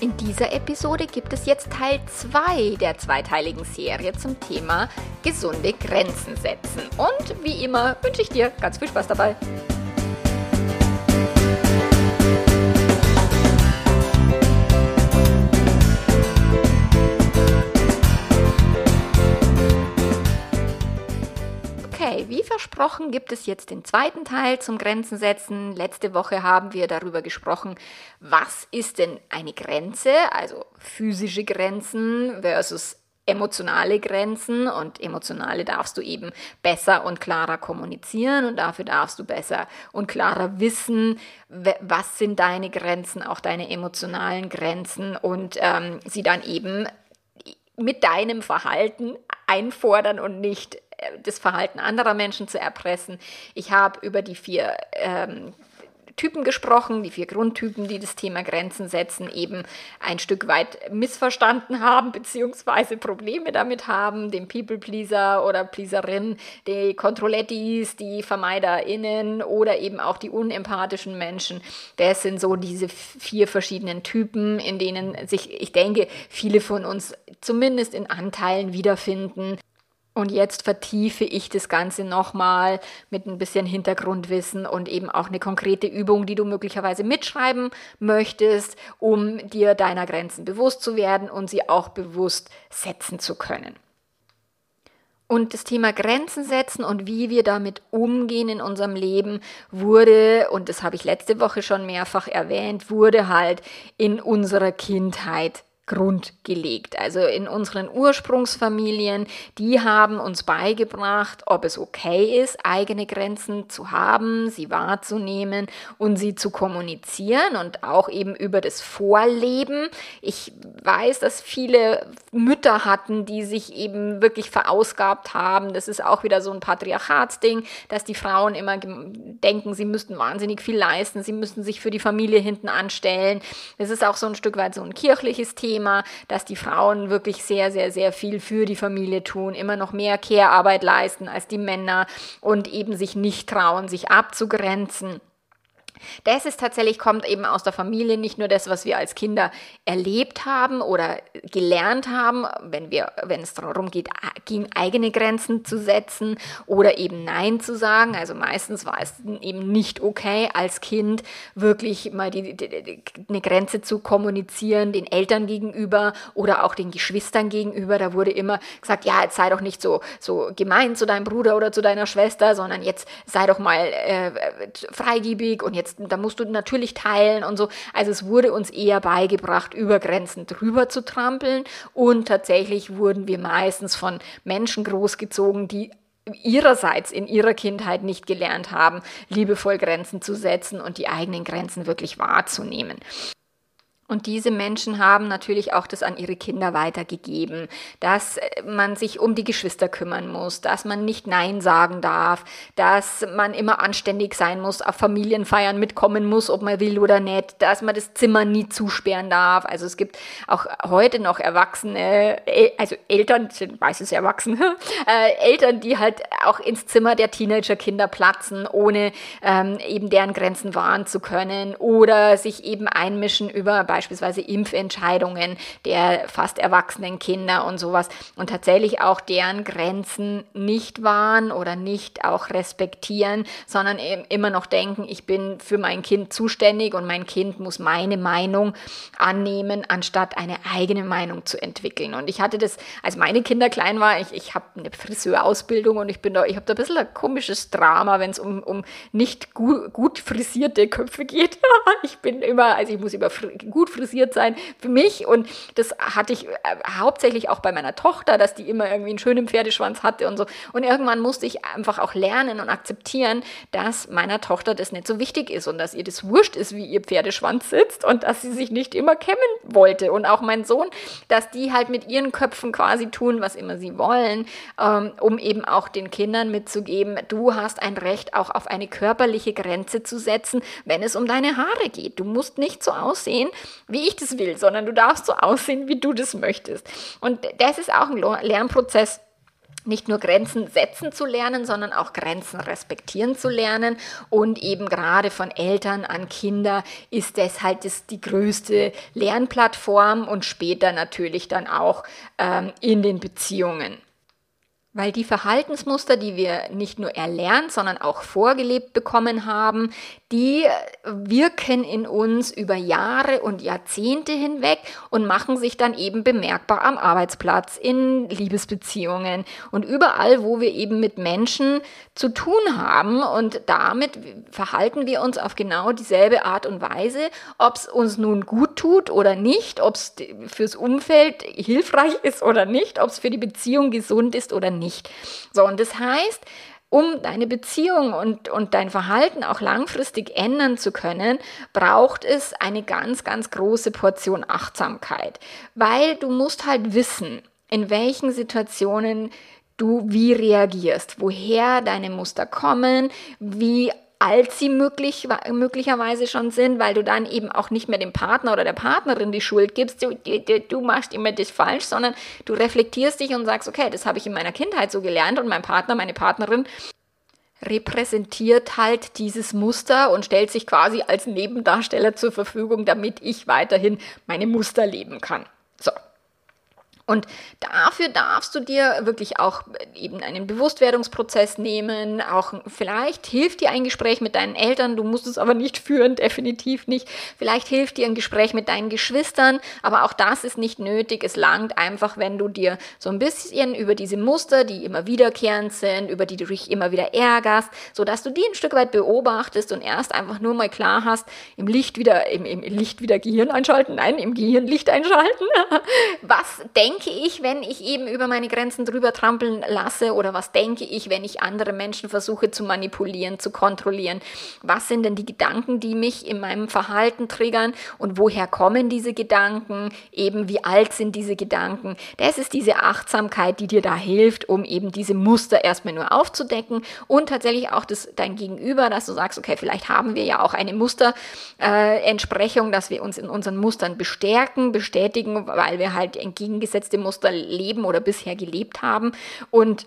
In dieser Episode gibt es jetzt Teil 2 der zweiteiligen Serie zum Thema gesunde Grenzen setzen. Und wie immer wünsche ich dir ganz viel Spaß dabei. Wie versprochen gibt es jetzt den zweiten Teil zum Grenzen setzen. Letzte Woche haben wir darüber gesprochen, was ist denn eine Grenze, also physische Grenzen versus emotionale Grenzen. Und emotionale darfst du eben besser und klarer kommunizieren. Und dafür darfst du besser und klarer wissen, was sind deine Grenzen, auch deine emotionalen Grenzen. Und ähm, sie dann eben mit deinem Verhalten einfordern und nicht das Verhalten anderer Menschen zu erpressen. Ich habe über die vier ähm, Typen gesprochen, die vier Grundtypen, die das Thema Grenzen setzen, eben ein Stück weit missverstanden haben, beziehungsweise Probleme damit haben, den People-Pleaser oder Pleaserin, die Kontrollettis, die VermeiderInnen oder eben auch die unempathischen Menschen. Das sind so diese vier verschiedenen Typen, in denen sich, ich denke, viele von uns zumindest in Anteilen wiederfinden. Und jetzt vertiefe ich das Ganze nochmal mit ein bisschen Hintergrundwissen und eben auch eine konkrete Übung, die du möglicherweise mitschreiben möchtest, um dir deiner Grenzen bewusst zu werden und sie auch bewusst setzen zu können. Und das Thema Grenzen setzen und wie wir damit umgehen in unserem Leben wurde, und das habe ich letzte Woche schon mehrfach erwähnt, wurde halt in unserer Kindheit Grund gelegt. Also in unseren Ursprungsfamilien, die haben uns beigebracht, ob es okay ist, eigene Grenzen zu haben, sie wahrzunehmen und sie zu kommunizieren und auch eben über das Vorleben. Ich weiß, dass viele Mütter hatten, die sich eben wirklich verausgabt haben. Das ist auch wieder so ein Patriarchatsding, dass die Frauen immer denken, sie müssten wahnsinnig viel leisten, sie müssten sich für die Familie hinten anstellen. Das ist auch so ein Stück weit so ein kirchliches Thema. Thema, dass die Frauen wirklich sehr, sehr, sehr viel für die Familie tun, immer noch mehr Care-Arbeit leisten als die Männer und eben sich nicht trauen, sich abzugrenzen. Das ist tatsächlich, kommt eben aus der Familie, nicht nur das, was wir als Kinder erlebt haben oder gelernt haben, wenn, wir, wenn es darum geht, gegen eigene Grenzen zu setzen oder eben Nein zu sagen. Also meistens war es eben nicht okay, als Kind wirklich mal die, die, die, eine Grenze zu kommunizieren, den Eltern gegenüber oder auch den Geschwistern gegenüber. Da wurde immer gesagt, ja, jetzt sei doch nicht so, so gemein zu deinem Bruder oder zu deiner Schwester, sondern jetzt sei doch mal äh, freigebig und jetzt jetzt, da musst du natürlich teilen und so. Also es wurde uns eher beigebracht, über Grenzen drüber zu trampeln und tatsächlich wurden wir meistens von Menschen großgezogen, die ihrerseits in ihrer Kindheit nicht gelernt haben, liebevoll Grenzen zu setzen und die eigenen Grenzen wirklich wahrzunehmen. Und diese Menschen haben natürlich auch das an ihre Kinder weitergegeben, dass äh, man sich um die Geschwister kümmern muss, dass man nicht Nein sagen darf, dass man immer anständig sein muss, auf Familienfeiern mitkommen muss, ob man will oder nicht, dass man das Zimmer nie zusperren darf. Also es gibt auch heute noch Erwachsene, also Eltern, sind meistens erwachsen, äh, Eltern, die halt auch ins Zimmer der Teenagerkinder platzen, ohne ähm, eben deren Grenzen wahren zu können oder sich eben einmischen über beispielsweise beispielsweise Impfentscheidungen der fast erwachsenen Kinder und sowas und tatsächlich auch deren Grenzen nicht wahren oder nicht auch respektieren, sondern eben immer noch denken, ich bin für mein Kind zuständig und mein Kind muss meine Meinung annehmen, anstatt eine eigene Meinung zu entwickeln. Und ich hatte das, als meine Kinder klein waren, ich, ich habe eine Friseurausbildung und ich bin da, ich habe da ein bisschen ein komisches Drama, wenn es um, um nicht gut, gut frisierte Köpfe geht. ich bin immer, also ich muss über gut frisiert sein für mich. Und das hatte ich äh, hauptsächlich auch bei meiner Tochter, dass die immer irgendwie einen schönen Pferdeschwanz hatte und so. Und irgendwann musste ich einfach auch lernen und akzeptieren, dass meiner Tochter das nicht so wichtig ist und dass ihr das wurscht ist, wie ihr Pferdeschwanz sitzt und dass sie sich nicht immer kämmen wollte. Und auch mein Sohn, dass die halt mit ihren Köpfen quasi tun, was immer sie wollen, ähm, um eben auch den Kindern mitzugeben, du hast ein Recht auch auf eine körperliche Grenze zu setzen, wenn es um deine Haare geht. Du musst nicht so aussehen, wie ich das will, sondern du darfst so aussehen, wie du das möchtest. Und das ist auch ein Lernprozess, nicht nur Grenzen setzen zu lernen, sondern auch Grenzen respektieren zu lernen. Und eben gerade von Eltern an Kinder ist das halt das, die größte Lernplattform und später natürlich dann auch ähm, in den Beziehungen. Weil die Verhaltensmuster, die wir nicht nur erlernt, sondern auch vorgelebt bekommen haben, die wirken in uns über Jahre und Jahrzehnte hinweg und machen sich dann eben bemerkbar am Arbeitsplatz, in Liebesbeziehungen und überall, wo wir eben mit Menschen zu tun haben. Und damit verhalten wir uns auf genau dieselbe Art und Weise, ob es uns nun gut tut oder nicht, ob es fürs Umfeld hilfreich ist oder nicht, ob es für die Beziehung gesund ist oder nicht. So, und das heißt, um deine Beziehung und, und dein Verhalten auch langfristig ändern zu können, braucht es eine ganz, ganz große Portion Achtsamkeit. Weil du musst halt wissen, in welchen Situationen du wie reagierst, woher deine Muster kommen, wie alt sie möglich, möglicherweise schon sind, weil du dann eben auch nicht mehr dem Partner oder der Partnerin die Schuld gibst, du, du, du machst immer das falsch, sondern du reflektierst dich und sagst, okay, das habe ich in meiner Kindheit so gelernt und mein Partner, meine Partnerin repräsentiert halt dieses Muster und stellt sich quasi als Nebendarsteller zur Verfügung, damit ich weiterhin meine Muster leben kann. So, und dafür darfst du dir wirklich auch eben einen Bewusstwerdungsprozess nehmen. Auch vielleicht hilft dir ein Gespräch mit deinen Eltern, du musst es aber nicht führen, definitiv nicht. Vielleicht hilft dir ein Gespräch mit deinen Geschwistern, aber auch das ist nicht nötig. Es langt einfach, wenn du dir so ein bisschen über diese Muster, die immer wiederkehrend sind, über die du dich immer wieder ärgerst, sodass du die ein Stück weit beobachtest und erst einfach nur mal klar hast, im Licht wieder, im, im Licht wieder Gehirn einschalten, nein, im Gehirn Licht einschalten. Was denkst denke ich, wenn ich eben über meine Grenzen drüber trampeln lasse oder was denke ich, wenn ich andere Menschen versuche zu manipulieren, zu kontrollieren? Was sind denn die Gedanken, die mich in meinem Verhalten triggern und woher kommen diese Gedanken? Eben wie alt sind diese Gedanken? Das ist diese Achtsamkeit, die dir da hilft, um eben diese Muster erstmal nur aufzudecken und tatsächlich auch das, dein Gegenüber, dass du sagst, okay, vielleicht haben wir ja auch eine Musterentsprechung, äh, dass wir uns in unseren Mustern bestärken, bestätigen, weil wir halt entgegengesetzt feste Muster leben oder bisher gelebt haben. Und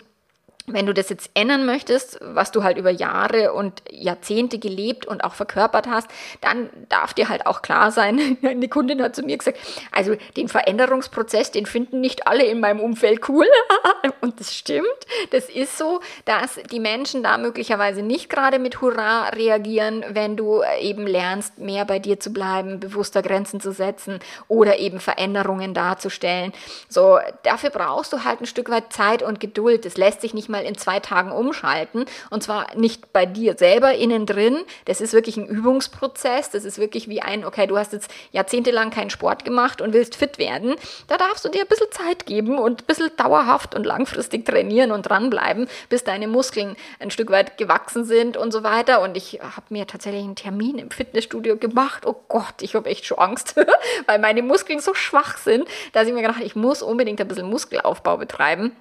wenn du das jetzt ändern möchtest, was du halt über Jahre und Jahrzehnte gelebt und auch verkörpert hast, dann darf dir halt auch klar sein, eine Kundin hat zu mir gesagt, also den Veränderungsprozess, den finden nicht alle in meinem Umfeld cool. und das stimmt, das ist so, dass die Menschen da möglicherweise nicht gerade mit Hurra reagieren, wenn du eben lernst, mehr bei dir zu bleiben, bewusster Grenzen zu setzen oder eben Veränderungen darzustellen. So, dafür brauchst du halt ein Stück weit Zeit und Geduld. Das lässt sich nicht mal in zwei Tagen umschalten. Und zwar nicht bei dir selber innen drin. Das ist wirklich ein Übungsprozess. Das ist wirklich wie ein, okay, du hast jetzt jahrzehntelang keinen Sport gemacht und willst fit werden. Da darfst du dir ein bisschen Zeit geben und ein bisschen dauerhaft und langfristig trainieren und dranbleiben, bis deine Muskeln ein Stück weit gewachsen sind und so weiter. Und ich habe mir tatsächlich einen Termin im Fitnessstudio gemacht. Oh Gott, ich habe echt schon Angst, weil meine Muskeln so schwach sind, dass ich mir gedacht habe, ich muss unbedingt ein bisschen Muskelaufbau betreiben.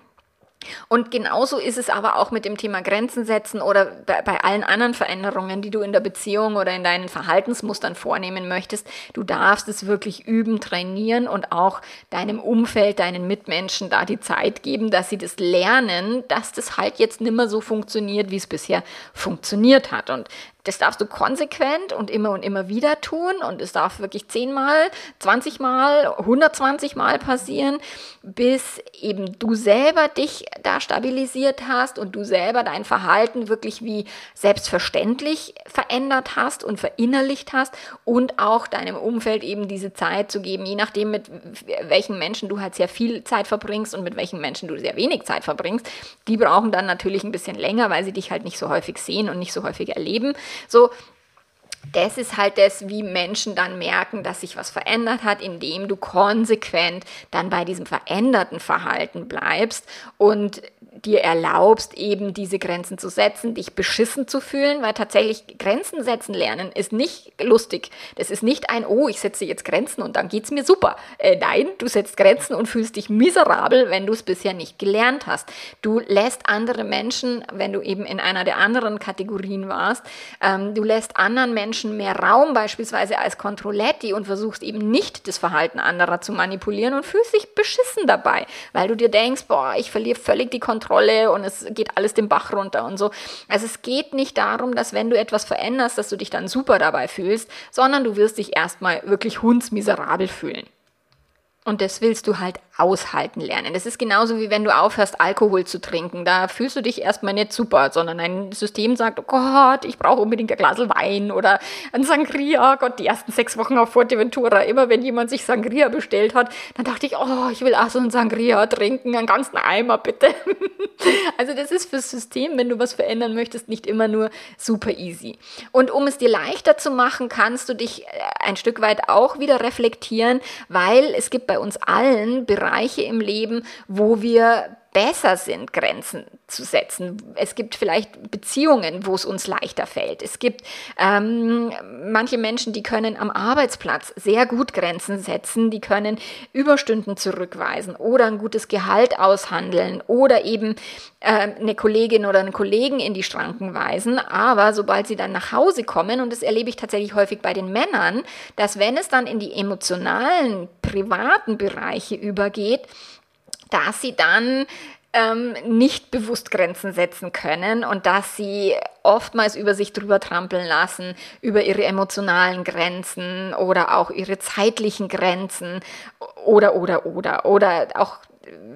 Und genauso ist es aber auch mit dem Thema Grenzen setzen oder bei, bei, allen anderen Veränderungen, die du in der Beziehung oder in deinen Verhaltensmustern vornehmen möchtest. Du darfst es wirklich üben, trainieren und auch deinem Umfeld, deinen Mitmenschen da die Zeit geben, dass sie das lernen, dass das halt jetzt nicht mehr so funktioniert, wie es bisher funktioniert hat. Und das darfst du konsequent und immer und immer wieder tun und es darf wirklich zehnmal, 20 Mal, 120 Mal passieren, bis eben du selber dich da stabilisiert hast und du selber dein Verhalten wirklich wie selbstverständlich verändert hast und verinnerlicht hast und auch deinem Umfeld eben diese Zeit zu geben, je nachdem mit welchen Menschen du halt sehr viel Zeit verbringst und mit welchen Menschen du sehr wenig Zeit verbringst. Die brauchen dann natürlich ein bisschen länger, weil sie dich halt nicht so häufig sehen und nicht so häufig erleben. So, das ist halt das, wie Menschen dann merken, dass sich was verändert hat, indem du konsequent dann bei diesem veränderten Verhalten bleibst und dir erlaubst, eben diese Grenzen zu setzen, dich beschissen zu fühlen, weil tatsächlich Grenzen setzen lernen ist nicht lustig. Das ist nicht ein, oh, ich setze jetzt Grenzen und dann geht's mir super. Äh, nein, du setzt Grenzen und fühlst dich miserabel, wenn du es bisher nicht gelernt hast. Du lässt andere Menschen, wenn du eben in einer der anderen Kategorien warst, ähm, du lässt anderen Menschen mehr Raum beispielsweise als Kontrolletti und versuchst eben nicht das Verhalten anderer zu manipulieren und fühlst dich beschissen dabei, weil du dir denkst, boah, ich verliere völlig die Kontrolle Kontrolle und es geht alles den Bach runter und so. Also es geht nicht darum, dass wenn du etwas veränderst, dass du dich dann super dabei fühlst, sondern du wirst dich erstmal wirklich hundsmiserabel fühlen. Und das willst du halt aushalten lernen. Das ist genauso wie wenn du aufhörst, Alkohol zu trinken. Da fühlst du dich erstmal nicht super, sondern dein System sagt, oh Gott, ich brauche unbedingt ein Glas Wein oder ein Sangria. Gott, die ersten sechs Wochen auf Fuerteventura, immer wenn jemand sich Sangria bestellt hat, dann dachte ich, oh, ich will auch so ein Sangria trinken, einen ganzen Eimer bitte. also das ist fürs System, wenn du was verändern möchtest, nicht immer nur super easy. Und um es dir leichter zu machen, kannst du dich äh, ein Stück weit auch wieder reflektieren, weil es gibt bei uns allen Bereiche, Bereiche im Leben, wo wir besser sind, Grenzen zu setzen. Es gibt vielleicht Beziehungen, wo es uns leichter fällt. Es gibt ähm, manche Menschen, die können am Arbeitsplatz sehr gut Grenzen setzen, die können Überstunden zurückweisen oder ein gutes Gehalt aushandeln oder eben äh, eine Kollegin oder einen Kollegen in die Schranken weisen. Aber sobald sie dann nach Hause kommen, und das erlebe ich tatsächlich häufig bei den Männern, dass wenn es dann in die emotionalen, privaten Bereiche übergeht, dass sie dann ähm, nicht bewusst Grenzen setzen können und dass sie oftmals über sich drüber trampeln lassen, über ihre emotionalen Grenzen oder auch ihre zeitlichen Grenzen oder, oder, oder, oder auch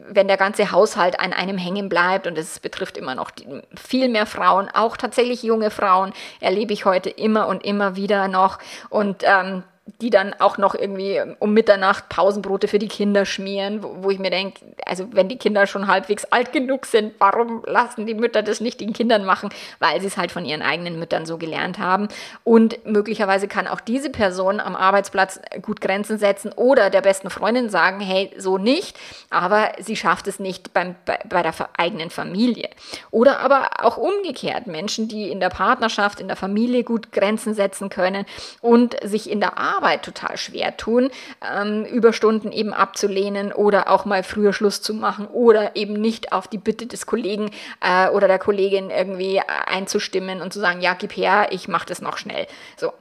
wenn der ganze Haushalt an einem hängen bleibt, und es betrifft immer noch die, viel mehr Frauen, auch tatsächlich junge Frauen, erlebe ich heute immer und immer wieder noch. Und ähm, die dann auch noch irgendwie um Mitternacht Pausenbrote für die Kinder schmieren, wo, wo ich mir denke, also wenn die Kinder schon halbwegs alt genug sind, warum lassen die Mütter das nicht den Kindern machen? Weil sie es halt von ihren eigenen Müttern so gelernt haben. Und möglicherweise kann auch diese Person am Arbeitsplatz gut Grenzen setzen oder der besten Freundin sagen, hey, so nicht, aber sie schafft es nicht beim, bei, bei der eigenen Familie. Oder aber auch umgekehrt, Menschen, die in der Partnerschaft, in der Familie gut Grenzen setzen können und sich in der Arbeit Arbeit total schwer tun, ähm, Überstunden eben abzulehnen oder auch mal früher Schluss zu machen oder eben nicht auf die Bitte des Kollegen äh, oder der Kollegin irgendwie einzustimmen und zu sagen, ja, gib her, ich mache das noch schnell. So,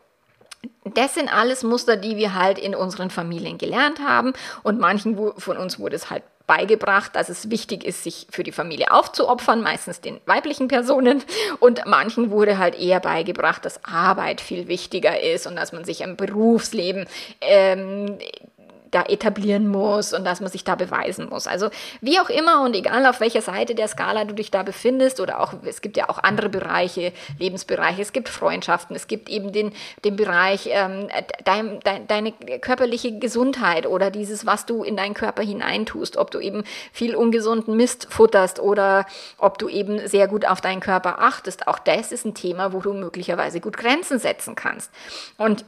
das sind alles Muster, die wir halt in unseren Familien gelernt haben und manchen von uns wurde es halt beigebracht, dass es wichtig ist, sich für die Familie aufzuopfern, meistens den weiblichen Personen. Und manchen wurde halt eher beigebracht, dass Arbeit viel wichtiger ist und dass man sich im Berufsleben ähm, da etablieren muss und dass man sich da beweisen muss. Also wie auch immer und egal auf welcher Seite der Skala du dich da befindest oder auch, es gibt ja auch andere Bereiche, Lebensbereiche, es gibt Freundschaften, es gibt eben den, den Bereich ähm, dein, dein, deine körperliche Gesundheit oder dieses, was du in deinen Körper hineintust, ob du eben viel ungesunden Mist futterst oder ob du eben sehr gut auf deinen Körper achtest. Auch das ist ein Thema, wo du möglicherweise gut Grenzen setzen kannst. Und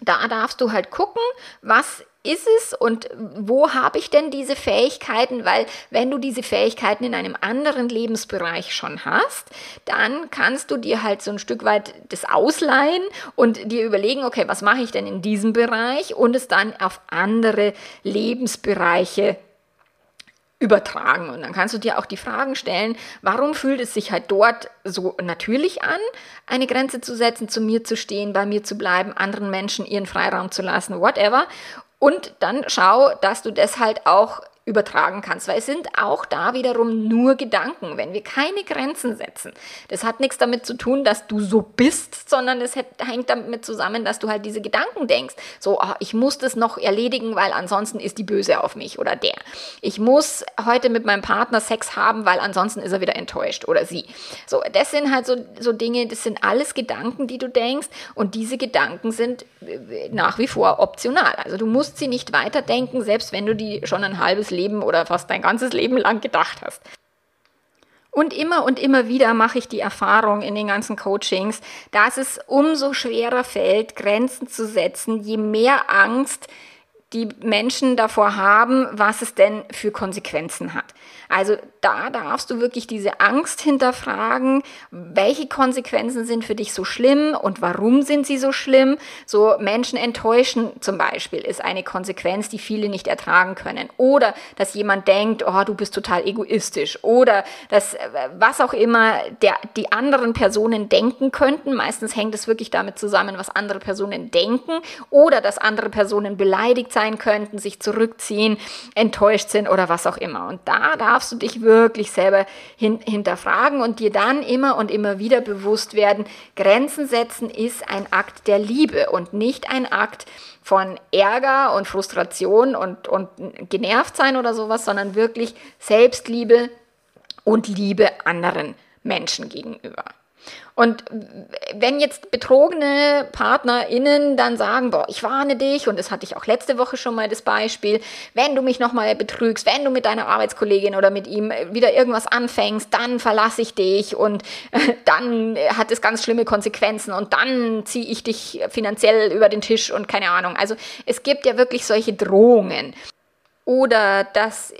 da darfst du halt gucken, was ist es und wo habe ich denn diese Fähigkeiten? Weil wenn du diese Fähigkeiten in einem anderen Lebensbereich schon hast, dann kannst du dir halt so ein Stück weit das ausleihen und dir überlegen, okay, was mache ich denn in diesem Bereich und es dann auf andere Lebensbereiche übertragen. Und dann kannst du dir auch die Fragen stellen, warum fühlt es sich halt dort so natürlich an, eine Grenze zu setzen, zu mir zu stehen, bei mir zu bleiben, anderen Menschen ihren Freiraum zu lassen, whatever. Und dann schau, dass du das halt auch übertragen kannst, weil es sind auch da wiederum nur Gedanken, wenn wir keine Grenzen setzen. Das hat nichts damit zu tun, dass du so bist, sondern es hängt damit zusammen, dass du halt diese Gedanken denkst. So, oh, ich muss das noch erledigen, weil ansonsten ist die böse auf mich oder der. Ich muss heute mit meinem Partner Sex haben, weil ansonsten ist er wieder enttäuscht oder sie. So, das sind halt so, so Dinge, das sind alles Gedanken, die du denkst und diese Gedanken sind äh, nach wie vor optional. Also du musst sie nicht weiterdenken, selbst wenn du die schon ein halbes Leben oder fast dein ganzes Leben lang gedacht hast. Und immer und immer wieder mache ich die Erfahrung in den ganzen Coachings, dass es umso schwerer fällt, Grenzen zu setzen, je mehr Angst die Menschen davor haben, was es denn für Konsequenzen hat. Also da darfst du wirklich diese Angst hinterfragen, welche Konsequenzen sind für dich so schlimm und warum sind sie so schlimm. So Menschen enttäuschen zum Beispiel ist eine Konsequenz, die viele nicht ertragen können. Oder dass jemand denkt, oh, du bist total egoistisch. Oder dass was auch immer der, die anderen Personen denken könnten. Meistens hängt es wirklich damit zusammen, was andere Personen denken. Oder dass andere Personen beleidigt sein könnten, sich zurückziehen, enttäuscht sind oder was auch immer. Und da darfst du dich wirklich selber hin, hinterfragen und dir dann immer und immer wieder bewusst werden, Grenzen setzen ist ein Akt der Liebe und nicht ein Akt von Ärger und Frustration und, und genervt sein oder sowas, sondern wirklich Selbstliebe und Liebe anderen Menschen gegenüber. Und wenn jetzt betrogene PartnerInnen dann sagen, boah, ich warne dich, und das hatte ich auch letzte Woche schon mal das Beispiel, wenn du mich nochmal betrügst, wenn du mit deiner Arbeitskollegin oder mit ihm wieder irgendwas anfängst, dann verlasse ich dich und dann hat es ganz schlimme Konsequenzen und dann ziehe ich dich finanziell über den Tisch und keine Ahnung. Also es gibt ja wirklich solche Drohungen. Oder dass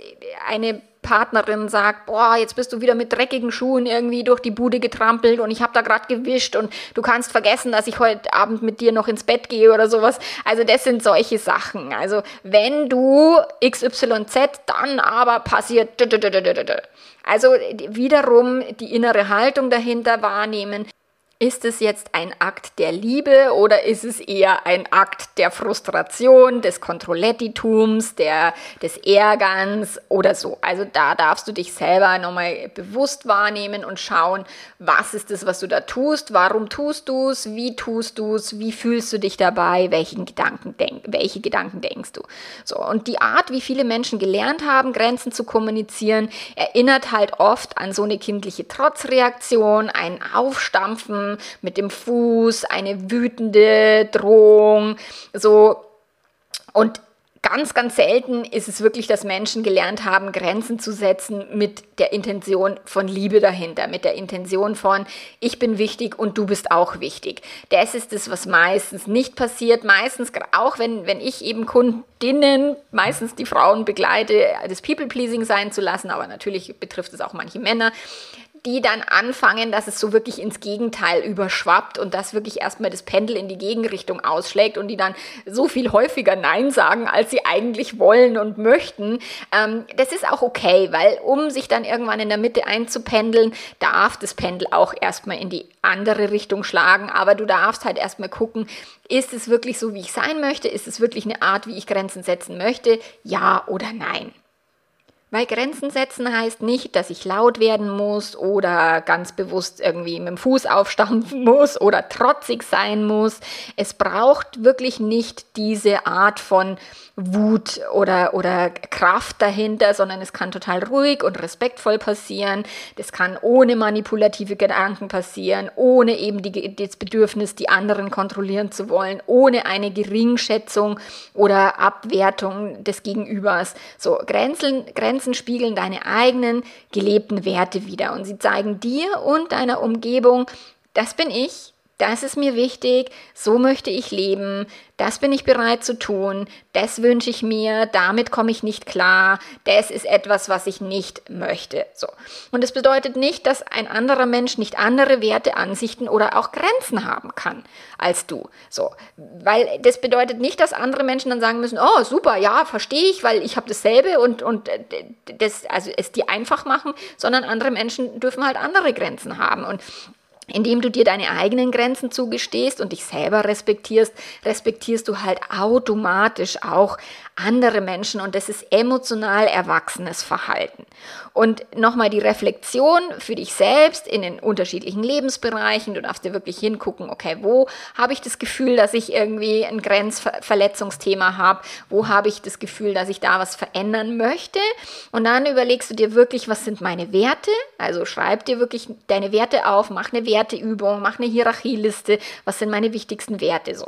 eine Partnerin sagt, boah, jetzt bist du wieder mit dreckigen Schuhen irgendwie durch die Bude getrampelt und ich habe da gerade gewischt und du kannst vergessen, dass ich heute Abend mit dir noch ins Bett gehe oder sowas. Also das sind solche Sachen. Also wenn du XYZ, dann aber passiert. Also wiederum die innere Haltung dahinter wahrnehmen. Ist es jetzt ein Akt der Liebe oder ist es eher ein Akt der Frustration, des Kontrollettitums, der, des Ärgerns oder so? Also da darfst du dich selber nochmal bewusst wahrnehmen und schauen, was ist es, was du da tust, warum tust du es, wie tust du es, wie fühlst du dich dabei, welchen Gedanken denk, welche Gedanken denkst du? So, und die Art, wie viele Menschen gelernt haben, Grenzen zu kommunizieren, erinnert halt oft an so eine kindliche Trotzreaktion, ein Aufstampfen, mit dem Fuß, eine wütende Drohung, so. Und ganz, ganz selten ist es wirklich, dass Menschen gelernt haben, Grenzen zu setzen mit der Intention von Liebe dahinter, mit der Intention von, ich bin wichtig und du bist auch wichtig. Das ist es, was meistens nicht passiert. Meistens, auch wenn, wenn ich eben Kundinnen, meistens die Frauen begleite, das People-Pleasing sein zu lassen, aber natürlich betrifft es auch manche Männer, die dann anfangen, dass es so wirklich ins Gegenteil überschwappt und dass wirklich erstmal das Pendel in die Gegenrichtung ausschlägt und die dann so viel häufiger Nein sagen, als sie eigentlich wollen und möchten. Ähm, das ist auch okay, weil um sich dann irgendwann in der Mitte einzupendeln, darf das Pendel auch erstmal in die andere Richtung schlagen, aber du darfst halt erstmal gucken, ist es wirklich so, wie ich sein möchte? Ist es wirklich eine Art, wie ich Grenzen setzen möchte? Ja oder nein? Weil Grenzen setzen heißt nicht, dass ich laut werden muss oder ganz bewusst irgendwie mit dem Fuß aufstampfen muss oder trotzig sein muss. Es braucht wirklich nicht diese Art von Wut oder, oder Kraft dahinter, sondern es kann total ruhig und respektvoll passieren. Das kann ohne manipulative Gedanken passieren, ohne eben die, das Bedürfnis, die anderen kontrollieren zu wollen, ohne eine Geringschätzung oder Abwertung des Gegenübers. So, Grenzen, Grenzen spiegeln deine eigenen gelebten Werte wider und sie zeigen dir und deiner Umgebung, das bin ich, das ist mir wichtig, so möchte ich leben, das bin ich bereit zu tun, das wünsche ich mir, damit komme ich nicht klar, das ist etwas, was ich nicht möchte. So. Und es bedeutet nicht, dass ein anderer Mensch nicht andere Werte, Ansichten oder auch Grenzen haben kann als du. So. Weil das bedeutet nicht, dass andere Menschen dann sagen müssen, oh super, ja, verstehe ich, weil ich habe dasselbe und, und das, also es dir einfach machen, sondern andere Menschen dürfen halt andere Grenzen haben. Und indem du dir deine eigenen Grenzen zugestehst und dich selber respektierst, respektierst du halt automatisch auch andere Menschen und das ist emotional erwachsenes Verhalten. Und nochmal die Reflexion für dich selbst in den unterschiedlichen Lebensbereichen. Du darfst dir wirklich hingucken, okay, wo habe ich das Gefühl, dass ich irgendwie ein Grenzverletzungsthema habe? Wo habe ich das Gefühl, dass ich da was verändern möchte? Und dann überlegst du dir wirklich, was sind meine Werte? Also schreib dir wirklich deine Werte auf, mach eine Werte Werteübung, mach eine Hierarchieliste, was sind meine wichtigsten Werte so.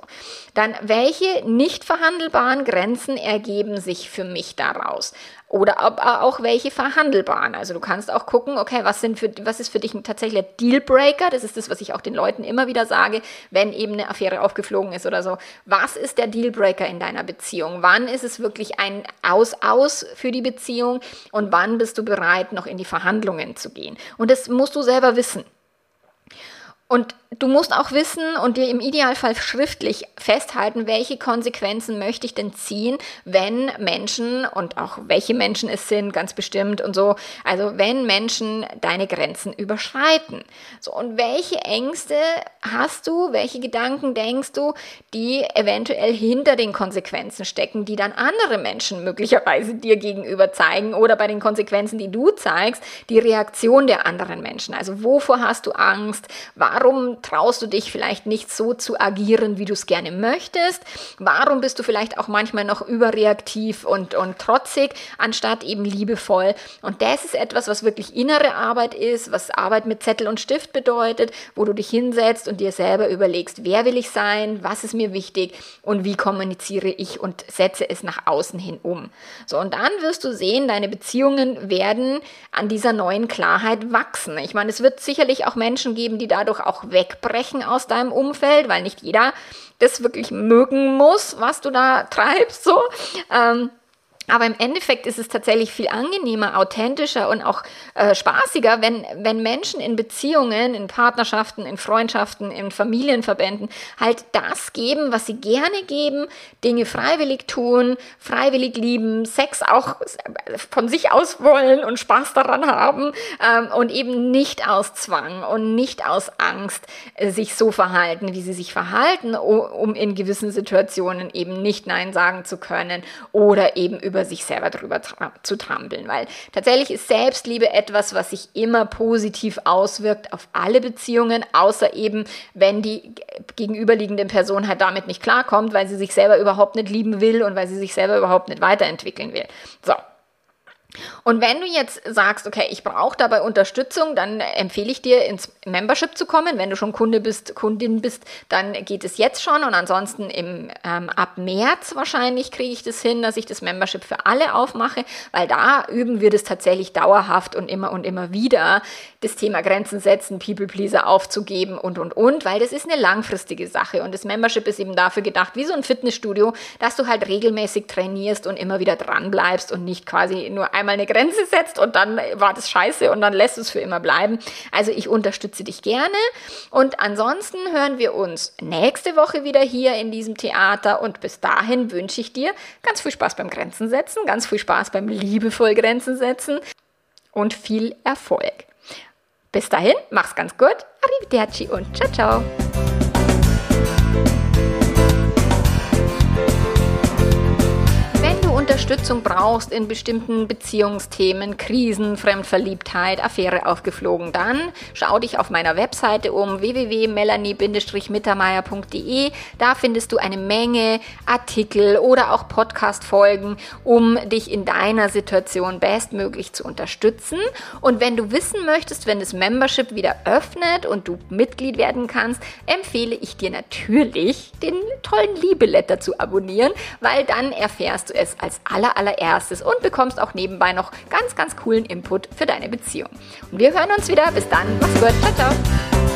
Dann, welche nicht verhandelbaren Grenzen ergeben sich für mich daraus? Oder auch welche verhandelbaren. Also du kannst auch gucken, okay, was, sind für, was ist für dich ein tatsächlicher Dealbreaker? Das ist das, was ich auch den Leuten immer wieder sage, wenn eben eine Affäre aufgeflogen ist oder so. Was ist der Dealbreaker in deiner Beziehung? Wann ist es wirklich ein Aus-Aus für die Beziehung? Und wann bist du bereit, noch in die Verhandlungen zu gehen? Und das musst du selber wissen. Und du musst auch wissen und dir im Idealfall schriftlich festhalten, welche Konsequenzen möchte ich denn ziehen, wenn Menschen und auch welche Menschen es sind, ganz bestimmt und so, also wenn Menschen deine Grenzen überschreiten. So, und welche Ängste hast du, welche Gedanken denkst du, die eventuell hinter den Konsequenzen stecken, die dann andere Menschen möglicherweise dir gegenüber zeigen oder bei den Konsequenzen, die du zeigst, die Reaktion der anderen Menschen. Also wovor hast du Angst? Warum traust du dich vielleicht nicht so zu agieren, wie du es gerne möchtest? Warum bist du vielleicht auch manchmal noch überreaktiv und, und trotzig, anstatt eben liebevoll? Und das ist etwas, was wirklich innere Arbeit ist, was Arbeit mit Zettel und Stift bedeutet, wo du dich hinsetzt und dir selber überlegst, wer will ich sein, was ist mir wichtig und wie kommuniziere ich und setze es nach außen hin um. So, und dann wirst du sehen, deine Beziehungen werden an dieser neuen Klarheit wachsen. Ich meine, es wird sicherlich auch Menschen geben, die dadurch auch weg wegbrechen aus deinem Umfeld, weil nicht jeder das wirklich mögen muss, was du da treibst, so. Ähm, aber im Endeffekt ist es tatsächlich viel angenehmer, authentischer und auch äh, spaßiger, wenn, wenn Menschen in Beziehungen, in Partnerschaften, in Freundschaften, in Familienverbänden halt das geben, was sie gerne geben, Dinge freiwillig tun, freiwillig lieben, Sex auch von sich aus wollen und Spaß daran haben ähm, und eben nicht aus Zwang und nicht aus Angst äh, sich so verhalten, wie sie sich verhalten, um in gewissen Situationen eben nicht Nein sagen zu können oder eben über über sich selber drüber zu trampeln, weil tatsächlich ist Selbstliebe etwas, was sich immer positiv auswirkt auf alle Beziehungen, außer eben, wenn die gegenüberliegende Person halt damit nicht klarkommt, weil sie sich selber überhaupt nicht lieben will und weil sie sich selber überhaupt nicht weiterentwickeln will. So, und wenn du jetzt sagst, okay, ich brauche dabei Unterstützung, dann empfehle ich dir ins Membership zu kommen. Wenn du schon Kunde bist, Kundin bist, dann geht es jetzt schon. Und ansonsten im, ähm, ab März wahrscheinlich kriege ich das hin, dass ich das Membership für alle aufmache, weil da üben wir das tatsächlich dauerhaft und immer und immer wieder, das Thema Grenzen setzen, People Pleaser aufzugeben und und und, weil das ist eine langfristige Sache. Und das Membership ist eben dafür gedacht, wie so ein Fitnessstudio, dass du halt regelmäßig trainierst und immer wieder dran bleibst und nicht quasi nur einmal eine Grenze setzt und dann war das scheiße und dann lässt es für immer bleiben. Also ich unterstütze dich gerne und ansonsten hören wir uns nächste Woche wieder hier in diesem Theater und bis dahin wünsche ich dir ganz viel Spaß beim Grenzen setzen, ganz viel Spaß beim liebevoll Grenzen setzen und viel Erfolg. Bis dahin, mach's ganz gut, arrivederci und ciao ciao. Unterstützung brauchst in bestimmten Beziehungsthemen, Krisen, Fremdverliebtheit, Affäre aufgeflogen, dann schau dich auf meiner Webseite um www.melanie-mittermeier.de. Da findest du eine Menge Artikel oder auch Podcast-Folgen, um dich in deiner Situation bestmöglich zu unterstützen. Und wenn du wissen möchtest, wenn das Membership wieder öffnet und du Mitglied werden kannst, empfehle ich dir natürlich, den tollen Liebeletter zu abonnieren, weil dann erfährst du es als aller, allererstes und bekommst auch nebenbei noch ganz, ganz coolen Input für deine Beziehung. Und wir hören uns wieder. Bis dann. Mach's gut. Ciao, ciao.